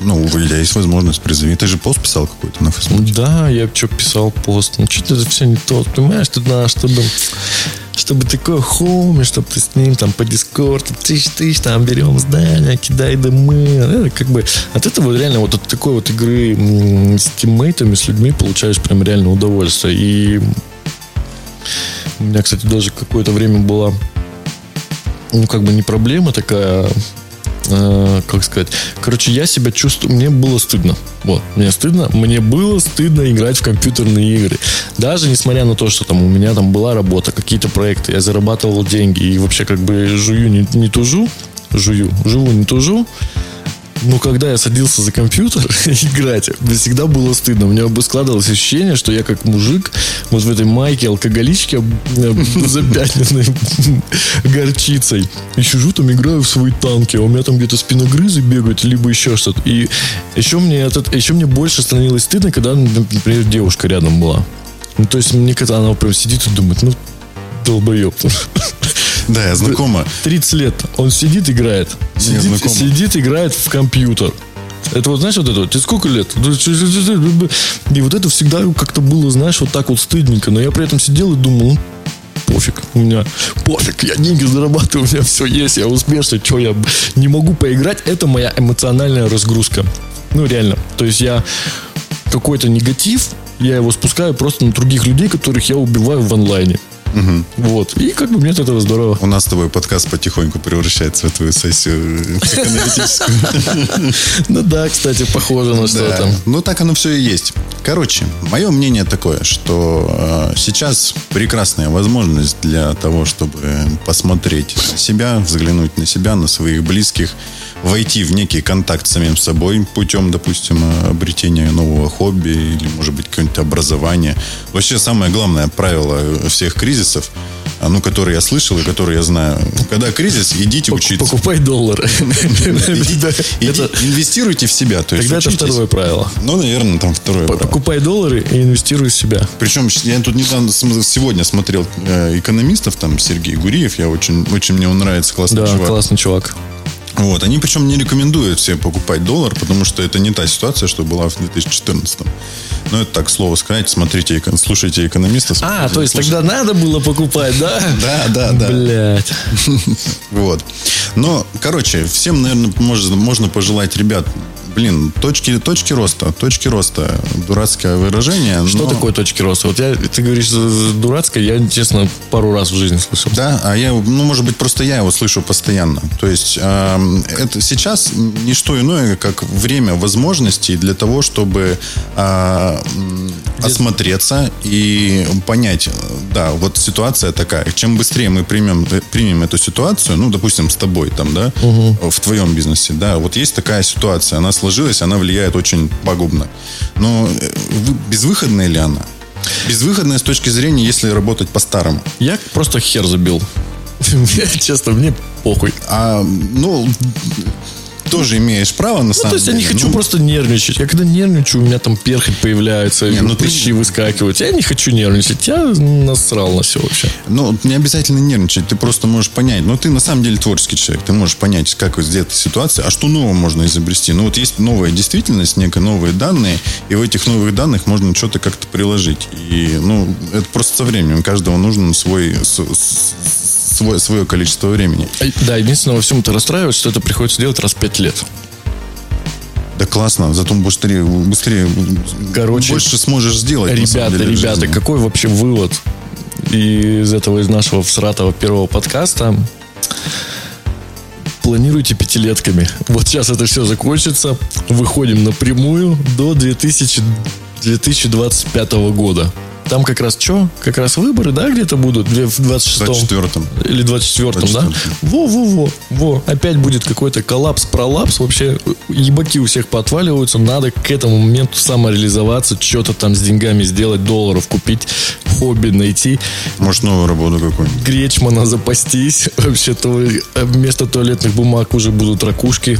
Ну, у тебя есть возможность, призови. Ты же пост писал какой-то на Фейсбуке. Да, я что писал пост. Ну, что-то это все не то. Понимаешь, тут надо, чтобы, чтобы такой хоми, чтобы ты с ним там по дискорду, тысяч тысяч, там берем здание, кидай дымы. Это как бы от этого реально вот от такой вот игры с тиммейтами, с людьми получаешь прям реально удовольствие. И у меня, кстати, даже какое-то время была ну, как бы не проблема такая, э, как сказать. Короче, я себя чувствую, мне было стыдно. Вот, мне стыдно, мне было стыдно играть в компьютерные игры. Даже несмотря на то, что там у меня там была работа, какие-то проекты, я зарабатывал деньги и вообще как бы жую не, не тужу, жую, живу не тужу. Но когда я садился за компьютер *laughs* играть, мне всегда было стыдно. У меня бы складывалось ощущение, что я как мужик вот в этой майке алкоголичке *laughs* запятненной *laughs* горчицей. И сижу там, играю в свои танки, а у меня там где-то спиногрызы бегают, либо еще что-то. И еще мне, этот, еще мне больше становилось стыдно, когда, например, девушка рядом была. Ну, то есть мне когда она прям сидит и думает, ну, долбоеб. Да, я знакома. 30 лет. Он сидит, играет. Сидит, сидит, играет в компьютер. Это вот, знаешь, вот это вот, тебе сколько лет? И вот это всегда как-то было, знаешь, вот так вот стыдненько. Но я при этом сидел и думал, ну, пофиг, у меня пофиг, я деньги зарабатываю, у меня все есть, я успешный, что я не могу поиграть, это моя эмоциональная разгрузка. Ну, реально. То есть я какой-то негатив, я его спускаю просто на других людей, которых я убиваю в онлайне. Вот. И как бы мне от этого здорово. У нас с тобой подкаст потихоньку превращается в твою сессию *laughs* психоаналитическую. Ну да, кстати, похоже на что Да. там. Ну, так оно все и есть. Короче, мое мнение такое, что э, сейчас прекрасная возможность для того, чтобы посмотреть на себя, взглянуть на себя, на своих близких, войти в некий контакт с самим собой путем, допустим, обретения нового хобби или, может быть, какое-нибудь образование. Вообще, самое главное правило всех кризисов, а, ну, которые я слышал и которые я знаю. Когда кризис, идите учиться. Покупай доллары. *laughs* Инвестируйте в себя. Тогда это второе правило. Ну, наверное, там второе. правило. Покупай доллары и инвестируй в себя. Причем я тут недавно сегодня смотрел э, экономистов, там Сергей Гуриев, я очень, очень мне он нравится, классный Да, чувак. классный чувак. Вот, они причем не рекомендуют всем покупать доллар, потому что это не та ситуация, что была в 2014. Но это так, слово сказать, смотрите, слушайте экономистов. А, то есть Слушайте. тогда надо было покупать, да? Да, да, да. Блять. *laughs* Вот. Но, короче, всем, наверное, можно пожелать, ребят, блин, точки, точки роста, точки роста, дурацкое выражение. Что но- такое точки роста? Вот я, ты говоришь э, дурацкое, я, честно, пару раз в жизни слышал. Да, а я, ну, может быть, просто я его слышу постоянно. То есть эм, это сейчас не что иное, как время возможностей для того, чтобы м, осмотреться и понять, э, да, вот ситуация такая. Чем быстрее мы примем, э, примем эту ситуацию, ну, допустим, с тобой там, да, в твоем бизнесе, да, вот есть такая ситуация, она сложилась, она влияет очень пагубно. Но э, вы- безвыходная ли она? Безвыходная с точки зрения, если работать по-старому. Я просто хер забил. *laughs* Честно, мне похуй. А, ну, тоже имеешь право, на Ну, самом то есть я деле. не хочу Ну, просто нервничать. Я когда нервничаю, у меня там перхоть появляется, Не, ну ты- прыщи выскакивают. Я не хочу нервничать. Я насрал на все вообще. Ну, не обязательно нервничать, ты просто можешь понять. Ну, ты на самом деле творческий человек, ты можешь понять, как вот где-то ситуация, а что нового можно изобрести. Ну, вот есть новая действительность, некие новые данные, и в этих новых данных можно что-то как-то приложить. И, ну, это просто со временем. Каждого нужен свой, с- с- свой, свое количество времени. А, Да, единственное, во всем это расстраивает, что это приходится делать раз в пять лет. Да классно, зато быстрее, быстрее Короче, больше сможешь сделать. Ребята, деле, ребята, жизни. какой вообще вывод из этого, из нашего всратого первого подкаста? Планируйте пятилетками. Вот сейчас это все закончится. Выходим напрямую до 2000, 2025 года. Там как раз что? Как раз выборы, да, где-то будут? В 26 В 24-м. или 24-м, да? 24-м. Во-во-во. Во. Опять будет какой-то коллапс, пролапс. Вообще ебаки у всех поотваливаются. Надо к этому моменту самореализоваться, что-то там с деньгами сделать, долларов купить, хобби найти, Может, новую работу какую-нибудь. Гречмана запастись. *laughs* Вообще, то вместо туалетных бумаг уже будут ракушки.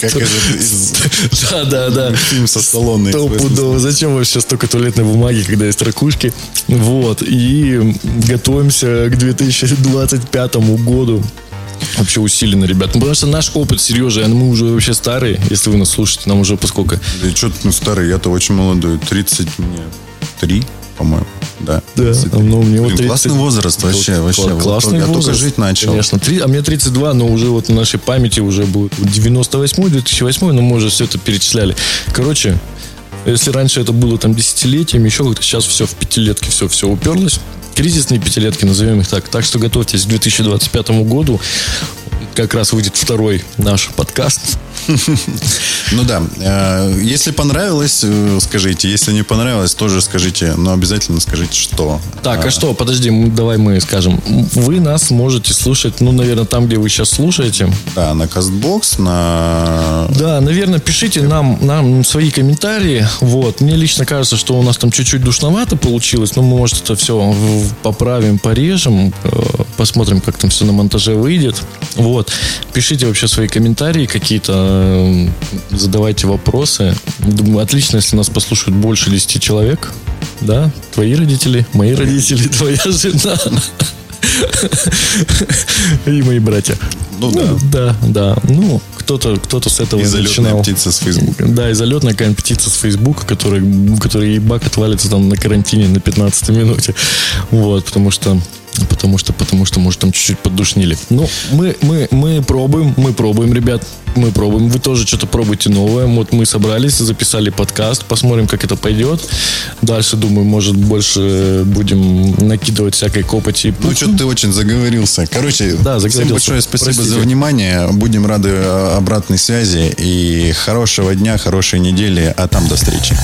Как это из *laughs* Да, да, да. фильм со. Стопудово. Зачем вообще столько туалетной бумаги, когда есть ракушки? Вот. И готовимся к 2025 году. вообще усиленно, ребят. Ну, потому что наш опыт, Сережа, мы уже вообще старые, если вы нас слушаете, нам уже поскольку... Да и что ты ну, старый, я-то очень молодой, 30 мне 3, по-моему. Да, да. 33. Ну, мне вот 30... 30... Классный возраст вообще, Кла- вообще. Вот Классный я возраст. только жить начал. Конечно. Три- а мне 32, но уже вот в нашей памяти уже будет 98 2008 но мы уже все это перечисляли. Короче, если раньше это было там десятилетиями, еще как-то сейчас все в пятилетке, все, все уперлось. Кризисные пятилетки, назовем их так. Так что готовьтесь к 2025 году. Как раз выйдет второй наш подкаст. *laughs* Ну да, э, если понравилось, э, скажите. Если не понравилось, тоже скажите. Но обязательно скажите, что. Так, а что, подожди, давай мы скажем. Вы нас можете слушать, ну, наверное, там, где вы сейчас слушаете. Да, на Castbox, на... Да, наверное, пишите нам, нам свои комментарии. Вот. Мне лично кажется, что у нас там чуть-чуть душновато получилось, но мы, может, это все поправим, порежем, э, посмотрим, как там все на монтаже выйдет. Вот. Пишите вообще свои комментарии какие-то, задавайте вопросы. Думаю, отлично, если нас послушают больше 10 человек. Да, твои родители, мои родители, твоя жена. И мои братья. Ну да. Да, да. Ну, кто-то, кто-то с этого И залетная начинал. птица с Фейсбука. Да, и залетная какая-нибудь птица с Фейсбука, который, который ебак отвалится там на карантине на 15 минуте. Вот, потому что Потому что, потому что, может, там чуть-чуть поддушнили. Ну, мы, мы, мы пробуем, мы пробуем, ребят. Мы пробуем. Вы тоже что-то пробуйте новое. Вот мы собрались, записали подкаст. Посмотрим, как это пойдет. Дальше, думаю, может, больше будем накидывать всякой копоти. Ну, что ты очень заговорился. Короче, Да, всем заговорился. большое спасибо Простите. за внимание. Будем рады э, обратной связи. И хорошего дня, хорошей недели. А там до встречи.